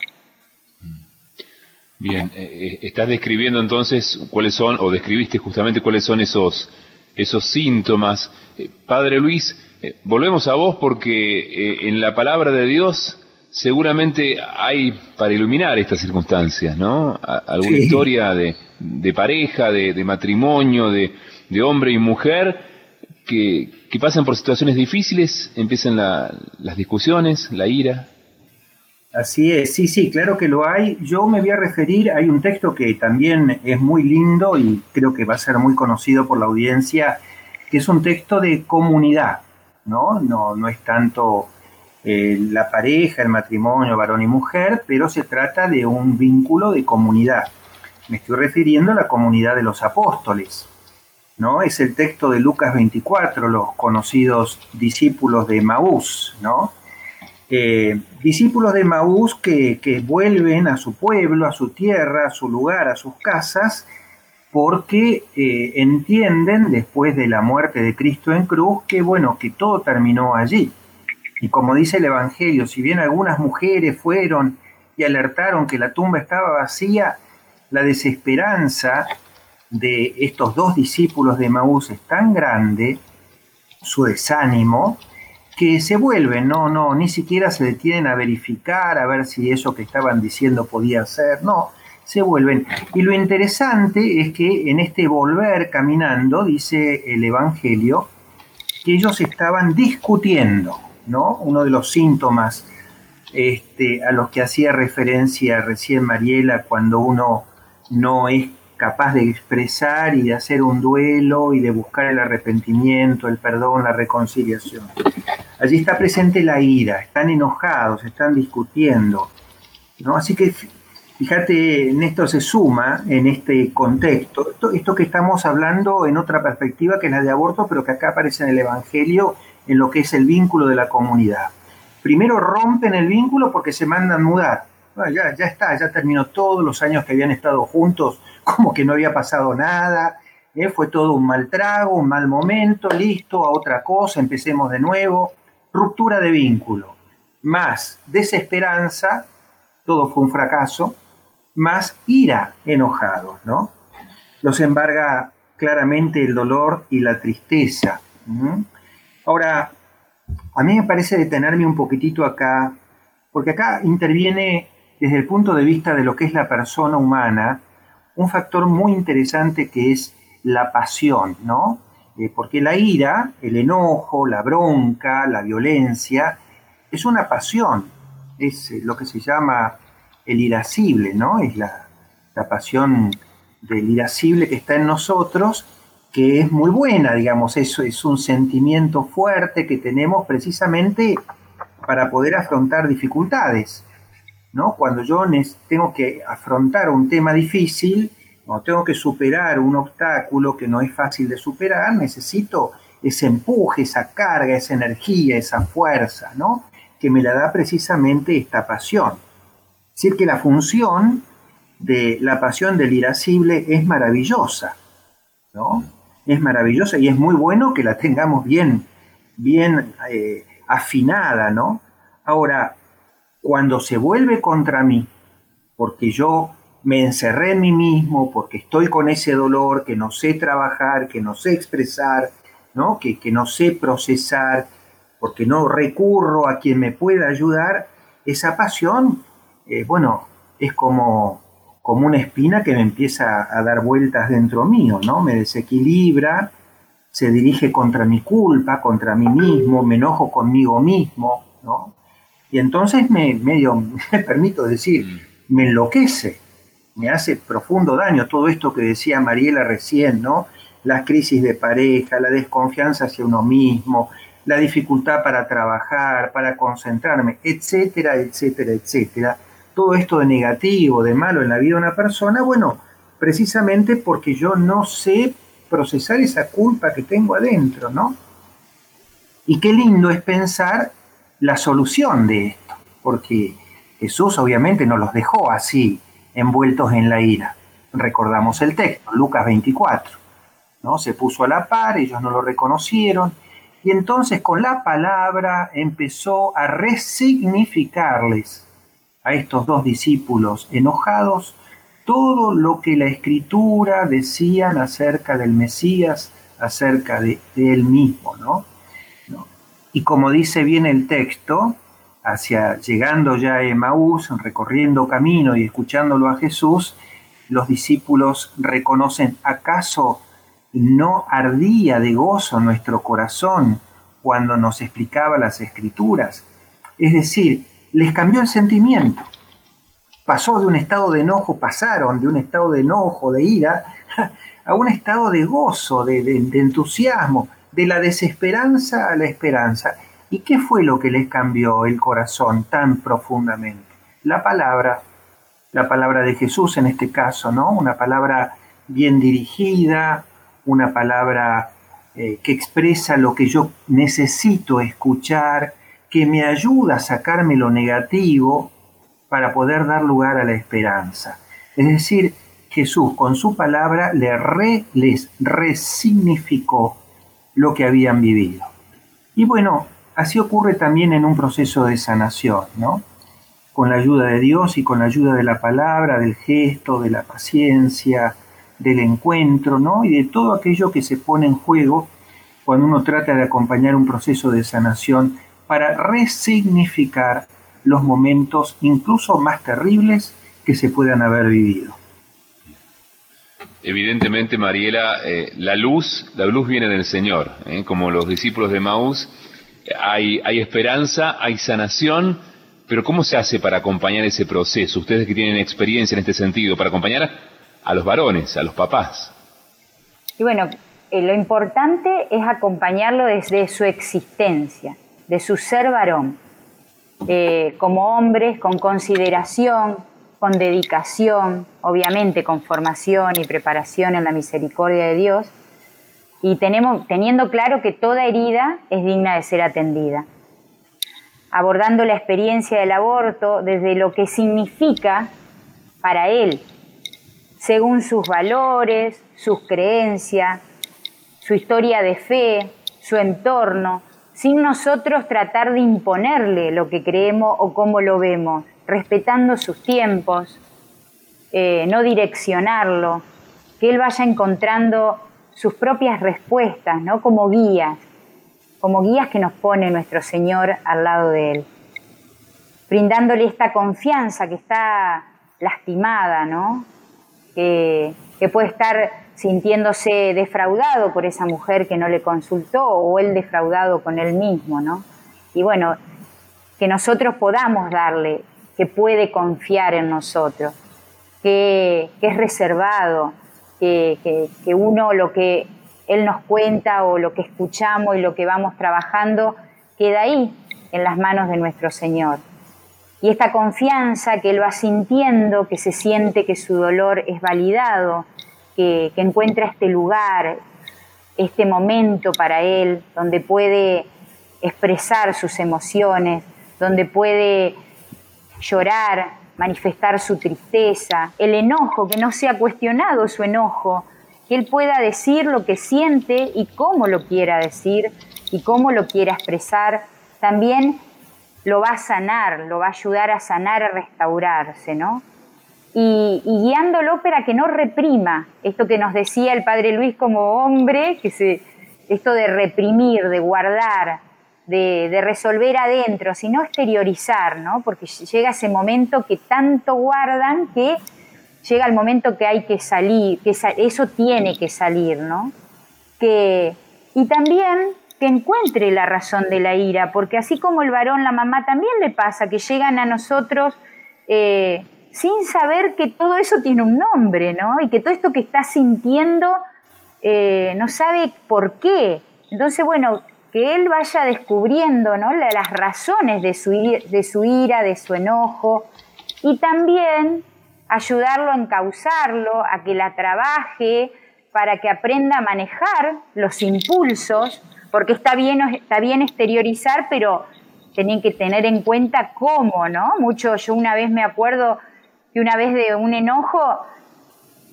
Bien, eh, eh, estás describiendo entonces cuáles son, o describiste justamente cuáles son esos, esos síntomas. Eh, Padre Luis, volvemos a vos porque en la palabra de Dios seguramente hay para iluminar estas circunstancias, ¿no? Alguna historia de, de pareja, de, de matrimonio, de, de, hombre y mujer que, que, pasan por situaciones difíciles, empiezan la, las discusiones, la ira. Así es, sí, sí, claro que lo hay. Yo me voy a referir, hay un texto que también es muy lindo y creo que va a ser muy conocido por la audiencia, que es un texto de comunidad, ¿no? No, no es tanto eh, la pareja, el matrimonio, varón y mujer, pero se trata de un vínculo de comunidad. Me estoy refiriendo a la comunidad de los apóstoles. ¿no? Es el texto de Lucas 24, los conocidos discípulos de Maús, ¿no? Eh, discípulos de Maús que, que, vuelven a su pueblo, a su tierra, a su lugar, a sus casas, porque eh, entienden después de la muerte de Cristo en cruz que bueno, que todo terminó allí, y como dice el Evangelio, si bien algunas mujeres fueron y alertaron que la tumba estaba vacía, la desesperanza de estos dos discípulos de Maús es tan grande, su desánimo, que se vuelven, no, no, ni siquiera se detienen a verificar, a ver si eso que estaban diciendo podía ser, no, se vuelven. Y lo interesante es que en este volver caminando, dice el Evangelio, que ellos estaban discutiendo, uno de los síntomas este, a los que hacía referencia recién Mariela cuando uno no es capaz de expresar y de hacer un duelo y de buscar el arrepentimiento, el perdón, la reconciliación. Allí está presente la ira, están enojados, están discutiendo. ¿no? Así que fíjate, Néstor se suma en este contexto, esto, esto que estamos hablando en otra perspectiva que es la de aborto, pero que acá aparece en el Evangelio en lo que es el vínculo de la comunidad. Primero rompen el vínculo porque se mandan mudar. ya, ya está, ya terminó todos los años que habían estado juntos, como que no había pasado nada, ¿eh? fue todo un mal trago, un mal momento, listo, a otra cosa, empecemos de nuevo. Ruptura de vínculo, más desesperanza, todo fue un fracaso, más ira, enojados, ¿no? Los embarga claramente el dolor y la tristeza. Ahora, a mí me parece detenerme un poquitito acá, porque acá interviene desde el punto de vista de lo que es la persona humana, un factor muy interesante que es la pasión, ¿no? Eh, porque la ira, el enojo, la bronca, la violencia, es una pasión, es eh, lo que se llama el irascible, ¿no? Es la, la pasión del irascible que está en nosotros que es muy buena, digamos, eso es un sentimiento fuerte que tenemos precisamente para poder afrontar dificultades. ¿no? Cuando yo tengo que afrontar un tema difícil, o tengo que superar un obstáculo que no es fácil de superar, necesito ese empuje, esa carga, esa energía, esa fuerza, ¿no? que me la da precisamente esta pasión. Es decir, que la función de la pasión del irascible es maravillosa, ¿no? es maravillosa y es muy bueno que la tengamos bien, bien eh, afinada, ¿no? Ahora, cuando se vuelve contra mí, porque yo me encerré en mí mismo, porque estoy con ese dolor, que no sé trabajar, que no sé expresar, ¿no? Que, que no sé procesar, porque no recurro a quien me pueda ayudar, esa pasión, eh, bueno, es como como una espina que me empieza a dar vueltas dentro mío, ¿no? Me desequilibra, se dirige contra mi culpa, contra mí mismo, me enojo conmigo mismo, ¿no? Y entonces me, medio, me permito decir, mm. me enloquece, me hace profundo daño todo esto que decía Mariela recién, ¿no? Las crisis de pareja, la desconfianza hacia uno mismo, la dificultad para trabajar, para concentrarme, etcétera, etcétera, etcétera todo esto de negativo, de malo en la vida de una persona? Bueno, precisamente porque yo no sé procesar esa culpa que tengo adentro, ¿no? Y qué lindo es pensar la solución de esto, porque Jesús obviamente no los dejó así, envueltos en la ira. Recordamos el texto, Lucas 24, ¿no? Se puso a la par, ellos no lo reconocieron, y entonces con la palabra empezó a resignificarles a estos dos discípulos enojados todo lo que la escritura decían acerca del Mesías, acerca de, él mismo, ¿no? Y como dice bien el texto, hacia llegando ya a Emaús, recorriendo camino y escuchándolo a Jesús, los discípulos reconocen, ¿acaso no ardía de gozo nuestro corazón cuando nos explicaba las escrituras? Es decir, les cambió el sentimiento. Pasó de un estado de enojo, pasaron de un estado de enojo, de ira, a un estado de gozo, de, entusiasmo, de la desesperanza a la esperanza. ¿Y qué fue lo que les cambió el corazón tan profundamente? La palabra, la palabra de Jesús en este caso, ¿no? Una palabra bien dirigida, una palabra eh, que expresa lo que yo necesito escuchar, que me ayuda a sacarme lo negativo para poder dar lugar a la esperanza. Es decir, Jesús con su palabra les resignificó lo que habían vivido. Y bueno, así ocurre también en un proceso de sanación, ¿no? Con la ayuda de Dios y con la ayuda de la palabra, del gesto, de la paciencia, del encuentro, ¿no? Y de todo aquello que se pone en juego cuando uno trata de acompañar un proceso de sanación para resignificar los momentos incluso más terribles que se puedan haber vivido. Evidentemente, Mariela, eh, la luz, la luz viene del Señor, ¿eh? como los discípulos de Maús, hay, hay esperanza, hay sanación, pero ¿cómo se hace para acompañar ese proceso? Ustedes que tienen experiencia en este sentido, para acompañar a los varones, a los papás. Y bueno, eh, lo importante es acompañarlo desde su existencia, de su ser varón, como hombres, con consideración, con dedicación, obviamente con formación y preparación en la misericordia de Dios, y tenemos, teniendo claro que toda herida es digna de ser atendida. Abordando la experiencia del aborto desde lo que significa para él, según sus valores, sus creencias, su historia de fe, su entorno, sin nosotros tratar de imponerle lo que creemos o cómo lo vemos, respetando sus tiempos, eh, no direccionarlo, que él vaya encontrando sus propias respuestas, ¿no? Como guías, como guías que nos pone nuestro Señor al lado de él, brindándole esta confianza que está lastimada, ¿no? Que, puede estar sintiéndose defraudado por esa mujer que no le consultó o él defraudado con él mismo, ¿no? Y bueno, que nosotros podamos darle que puede confiar en nosotros, que, es reservado, que, uno lo que Él nos cuenta o lo que escuchamos y lo que vamos trabajando queda ahí, en las manos de nuestro Señor. Y esta confianza que Él va sintiendo, que se siente que su dolor es validado, que, que encuentra este lugar, este momento para Él, donde puede expresar sus emociones, donde puede llorar, manifestar su tristeza, el enojo, que no sea cuestionado su enojo, que él pueda decir lo que siente y cómo lo quiera decir y cómo lo quiera expresar, también lo va a sanar, lo va a ayudar a sanar, a restaurarse, ¿no? Y, guiándolo para que no reprima esto que nos decía el padre Luis como hombre, que esto de reprimir, de guardar, de, resolver adentro, sino exteriorizar, ¿no? Porque llega ese momento que tanto guardan que llega el momento que hay que salir, que eso tiene que salir, ¿no? Que, y también que encuentre la razón de la ira, porque así como el varón, la mamá también le pasa, que llegan a nosotros eh, sin saber que todo eso tiene un nombre, ¿no? Y que todo esto que está sintiendo eh, no sabe por qué. Entonces, bueno, que él vaya descubriendo ¿no? las razones de su, de su ira, de su enojo, y también ayudarlo a encauzarlo, a que la trabaje, para que aprenda a manejar los impulsos, porque está bien, está bien exteriorizar, pero tienen que tener en cuenta cómo, ¿no? Mucho, yo una vez me acuerdo que una vez de un enojo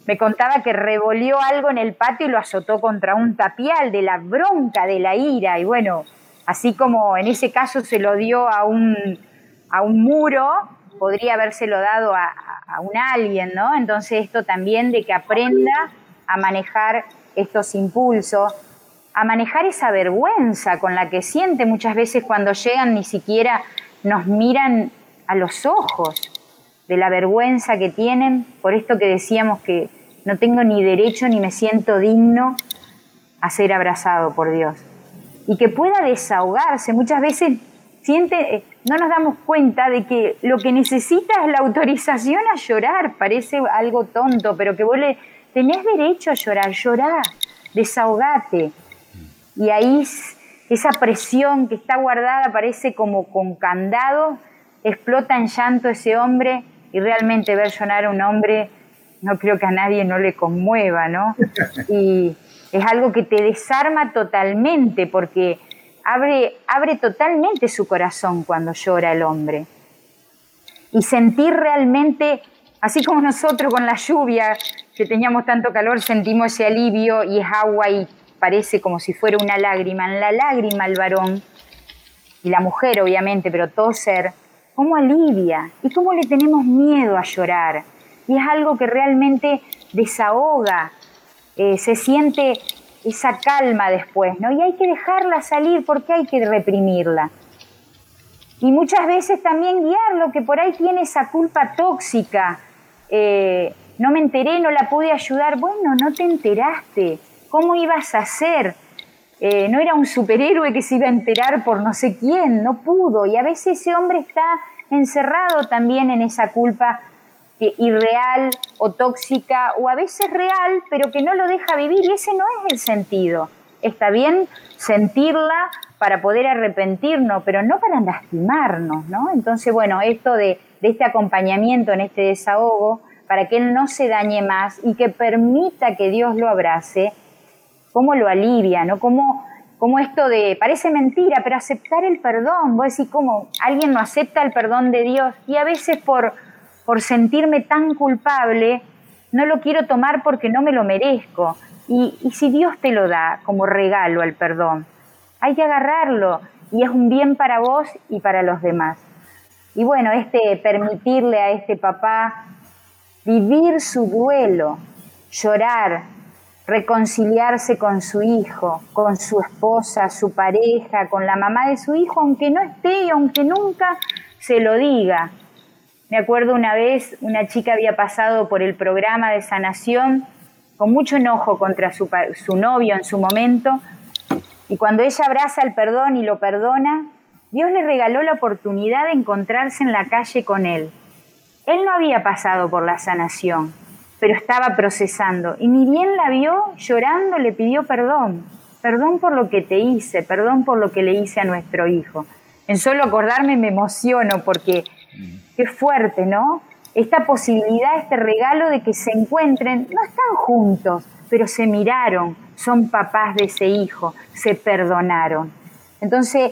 me contaba que revolvió algo en el patio y lo azotó contra un tapial de la bronca, de la ira. Y bueno, así como en ese caso se lo dio a un, a un muro, podría habérselo dado a, a un alguien, ¿no? Entonces esto también de que aprenda a manejar estos impulsos, a manejar esa vergüenza con la que siente muchas veces cuando llegan ni siquiera nos miran a los ojos de la vergüenza que tienen por esto que decíamos que no tengo ni derecho ni me siento digno a ser abrazado por Dios. Y que pueda desahogarse. Muchas veces siente, eh, no nos damos cuenta de que lo que necesita es la autorización a llorar. Parece algo tonto, pero que vos le tenés derecho a llorar, llorar, desahogate. Y ahí esa presión que está guardada parece como con candado, explota en llanto ese hombre y realmente ver llorar a un hombre no creo que a nadie no le conmueva, ¿no? Y es algo que te desarma totalmente porque abre, abre totalmente su corazón cuando llora el hombre. Y sentir realmente, así como nosotros con la lluvia, que teníamos tanto calor, sentimos ese alivio y es agua y parece como si fuera una lágrima. En la lágrima el varón y la mujer, obviamente, pero todo ser, ¿cómo alivia? ¿Y cómo le tenemos miedo a llorar? Y es algo que realmente desahoga, eh, se siente esa calma después, ¿no? Y hay que dejarla salir porque hay que reprimirla. Y muchas veces también guiarlo, que por ahí tiene esa culpa tóxica. Eh, no me enteré, no la pude ayudar. Bueno, no te enteraste. ¿Cómo ibas a hacer? Eh, no era un superhéroe que se iba a enterar por no sé quién, no pudo. Y a veces ese hombre está encerrado también en esa culpa irreal o tóxica o a veces real, pero que no lo deja vivir y ese no es el sentido. Está bien sentirla para poder arrepentirnos, pero no para lastimarnos, ¿no? Entonces, bueno, esto de, de este acompañamiento en este desahogo, para que él no se dañe más y que permita que Dios lo abrace, cómo lo alivia, ¿no? Cómo, cómo esto de, parece mentira, pero aceptar el perdón, vos decís, ¿cómo alguien no acepta el perdón de Dios? Y a veces por, por sentirme tan culpable, no lo quiero tomar porque no me lo merezco. Y, si Dios te lo da como regalo al perdón, hay que agarrarlo y es un bien para vos y para los demás. Y bueno, este permitirle a este papá vivir su duelo, llorar, reconciliarse con su hijo, con su esposa, su pareja, con la mamá de su hijo, aunque no esté y aunque nunca se lo diga, me acuerdo una vez, una chica había pasado por el programa de sanación con mucho enojo contra su, novio en su momento, y cuando ella abraza el perdón y lo perdona, Dios le regaló la oportunidad de encontrarse en la calle con él. Él no había pasado por la sanación, pero estaba procesando, y ni bien la vio llorando, le pidió perdón, perdón por lo que te hice, perdón por lo que le hice a nuestro hijo. En solo acordarme me emociono porque Qué fuerte, ¿no? Esta posibilidad, este regalo de que se encuentren, no están juntos, pero se miraron, son papás de ese hijo, se perdonaron. Entonces,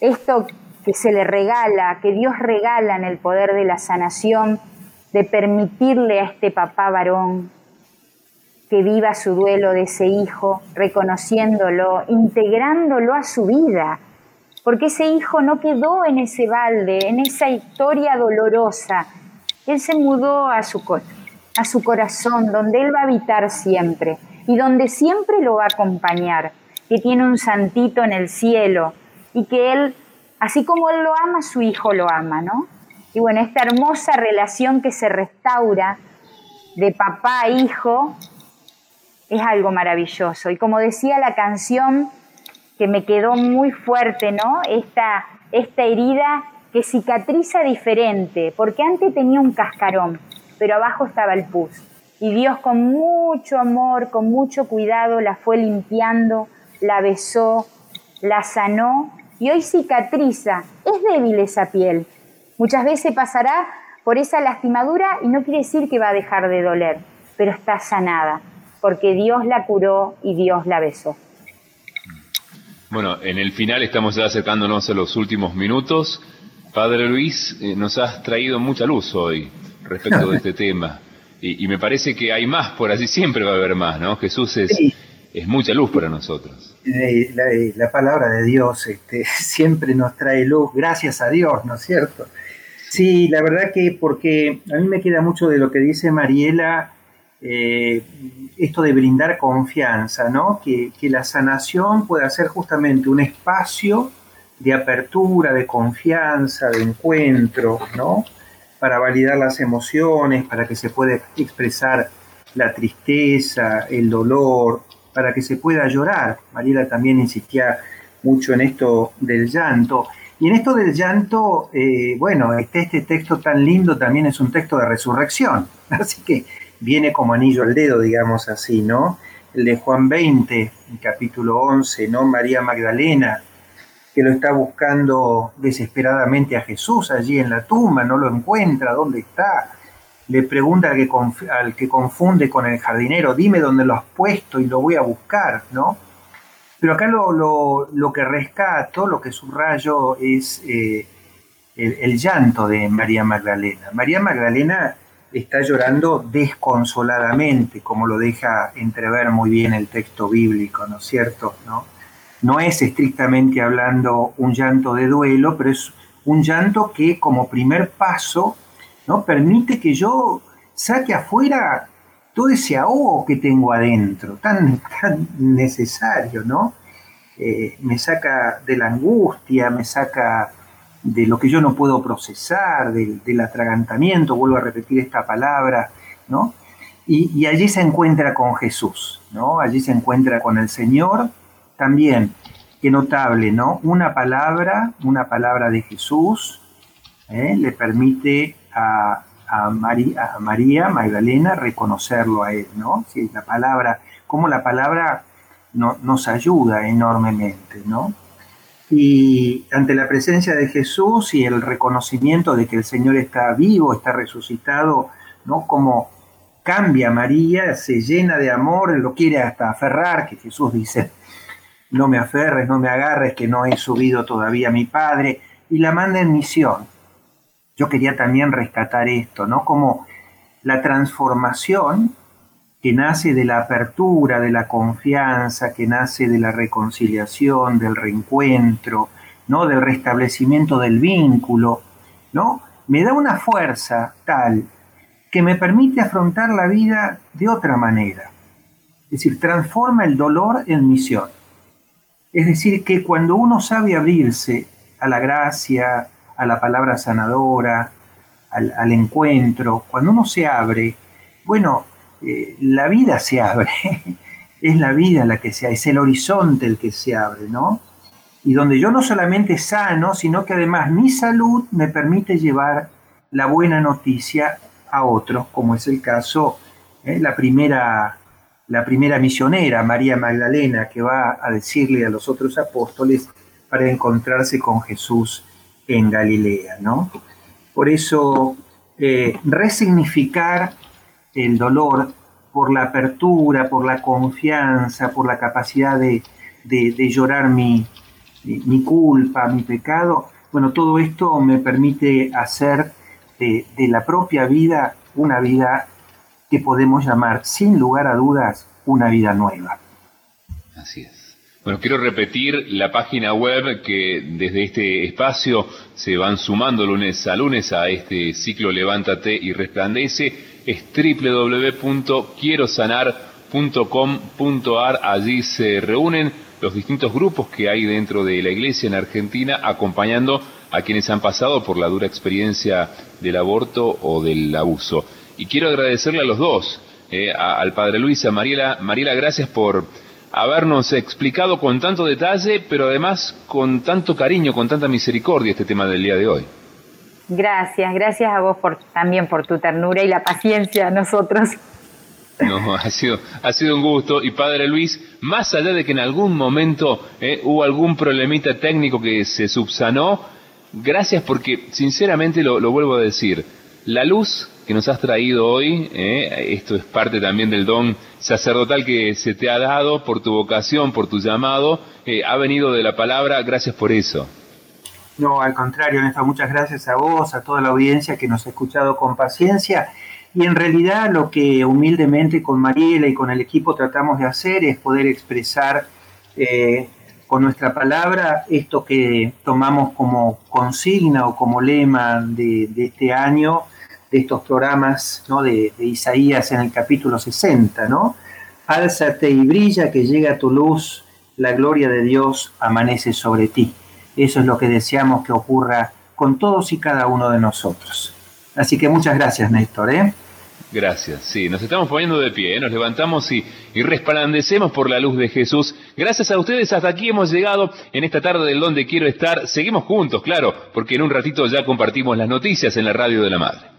esto que se le regala, que Dios regala en el poder de la sanación, de permitirle a este papá varón que viva su duelo de ese hijo, reconociéndolo, integrándolo a su vida, porque ese hijo no quedó en ese balde, en esa historia dolorosa. Él se mudó a su, a su corazón, donde Él va a habitar siempre y donde siempre lo va a acompañar, que tiene un santito en el cielo y que Él, así como Él lo ama, su hijo lo ama, ¿no? Y bueno, esta hermosa relación que se restaura de papá a hijo es algo maravilloso. Y como decía la canción, que me quedó muy fuerte, ¿no? Esta, esta herida que cicatriza diferente, porque antes tenía un cascarón, pero abajo estaba el pus. Y Dios con mucho amor, con mucho cuidado, la fue limpiando, la besó, la sanó y hoy cicatriza. Es débil esa piel. Muchas veces pasará por esa lastimadura y no quiere decir que va a dejar de doler, pero está sanada, porque Dios la curó y Dios la besó. Bueno, en el final estamos ya acercándonos a los últimos minutos. Padre Luis, eh, nos has traído mucha luz hoy respecto de este tema. Y, me parece que hay más, por así siempre va a haber más, ¿no? Jesús es, es mucha luz para nosotros. Eh, la, palabra de Dios este, siempre nos trae luz, gracias a Dios, ¿no es cierto? Sí, la verdad que porque a mí me queda mucho de lo que dice Mariela eh, esto de brindar confianza, ¿no? Que, la sanación pueda ser justamente un espacio de apertura, de confianza, de encuentro, ¿no? Para validar las emociones, para que se pueda expresar la tristeza, el dolor, para que se pueda llorar. Mariela también insistía mucho en esto del llanto. Y en esto del llanto, eh, bueno, este, este texto tan lindo también es un texto de resurrección. Así que viene como anillo al dedo, digamos así, ¿no? El de Juan 20, capítulo 11, ¿no? María Magdalena, que lo está buscando desesperadamente a Jesús allí en la tumba, no lo encuentra, ¿dónde está? Le pregunta al que, al que confunde con el jardinero, dime dónde lo has puesto y lo voy a buscar, ¿no? Pero acá lo, que rescato, lo que subrayo es eh, el, llanto de María Magdalena. María Magdalena está llorando desconsoladamente, como lo deja entrever muy bien el texto bíblico, ¿no es cierto? ¿No? no es estrictamente hablando un llanto de duelo, pero es un llanto que como primer paso ¿no? permite que yo saque afuera todo ese ahogo que tengo adentro, tan, tan necesario, ¿no? Eh, me saca de la angustia, me saca de lo que yo no puedo procesar, del atragantamiento, vuelvo a repetir esta palabra, ¿no? Y, y, allí se encuentra con Jesús, ¿no? Allí se encuentra con el Señor también, qué notable, ¿no? Una palabra, una palabra de Jesús, ¿eh? le permite a, María, María, Magdalena reconocerlo a él, ¿no? Sí, la palabra, cómo la palabra nos ayuda enormemente, ¿no? Y ante la presencia de Jesús y el reconocimiento de que el Señor está vivo, está resucitado, ¿no? Como cambia María, se llena de amor, lo quiere hasta aferrar, que Jesús dice, no me aferres, no me agarres, que no he subido todavía a mi padre, y la manda en misión. Yo quería también rescatar esto, ¿no? Como la transformación que nace de la apertura, de la confianza, que nace de la reconciliación, del reencuentro, ¿no? del restablecimiento del vínculo, ¿no? me da una fuerza tal que me permite afrontar la vida de otra manera. Es decir, transforma el dolor en misión. Es decir, que cuando uno sabe abrirse a la gracia, a la palabra sanadora, al, encuentro, cuando uno se abre, bueno, eh, la vida se abre, es la vida la que se abre, es el horizonte el que se abre, ¿no? Y donde yo no solamente sano, sino que además mi salud me permite llevar la buena noticia a otros, como es el caso, ¿eh? la primera la primera misionera, María Magdalena, que va a decirle a los otros apóstoles para encontrarse con Jesús en Galilea, ¿no? Por eso, eh, resignificar el dolor por la apertura, por la confianza, por la capacidad de, llorar mi, mi, culpa, mi pecado, bueno, todo esto me permite hacer de, de la propia vida una vida que podemos llamar, sin lugar a dudas, una vida nueva. Así es. Bueno, quiero repetir la página web que desde este espacio se van sumando lunes a lunes a este ciclo Levántate y Resplandece. Es www.quierosanar.com.ar. Allí se reúnen los distintos grupos que hay dentro de la iglesia en Argentina acompañando a quienes han pasado por la dura experiencia del aborto o del abuso. Y quiero agradecerle a los dos, eh, al Padre Luis, a Mariela. Mariela, gracias por habernos explicado con tanto detalle, pero además con tanto cariño, con tanta misericordia este tema del día de hoy. Gracias, gracias a vos por, también por tu ternura y la paciencia a nosotros. No, ha sido, ha sido un gusto. Y Padre Luis, más allá de que en algún momento eh, hubo algún problemita técnico que se subsanó, gracias porque, sinceramente lo, lo vuelvo a decir, la luz que nos has traído hoy, eh, esto es parte también del don sacerdotal que se te ha dado por tu vocación, por tu llamado, eh, ha venido de la palabra, gracias por eso. No, al contrario, Néstor, muchas gracias a vos, a toda la audiencia que nos ha escuchado con paciencia. Y en realidad lo que humildemente con Mariela y con el equipo tratamos de hacer es poder expresar eh, con nuestra palabra esto que tomamos como consigna o como lema de, de este año, de estos programas ¿no? de, Isaías en el capítulo 60, ¿no? Álzate y brilla, que llega tu luz, la gloria de Dios amanece sobre ti. eso es lo que deseamos que ocurra con todos y cada uno de nosotros. Así que muchas gracias, Néstor. ¿eh? Gracias, sí, nos estamos poniendo de pie, ¿eh? nos levantamos y, y resplandecemos por la luz de Jesús. Gracias a ustedes, hasta aquí hemos llegado en esta tarde del Donde Quiero Estar. Seguimos juntos, claro, porque en un ratito ya compartimos las noticias en la Radio de la Madre.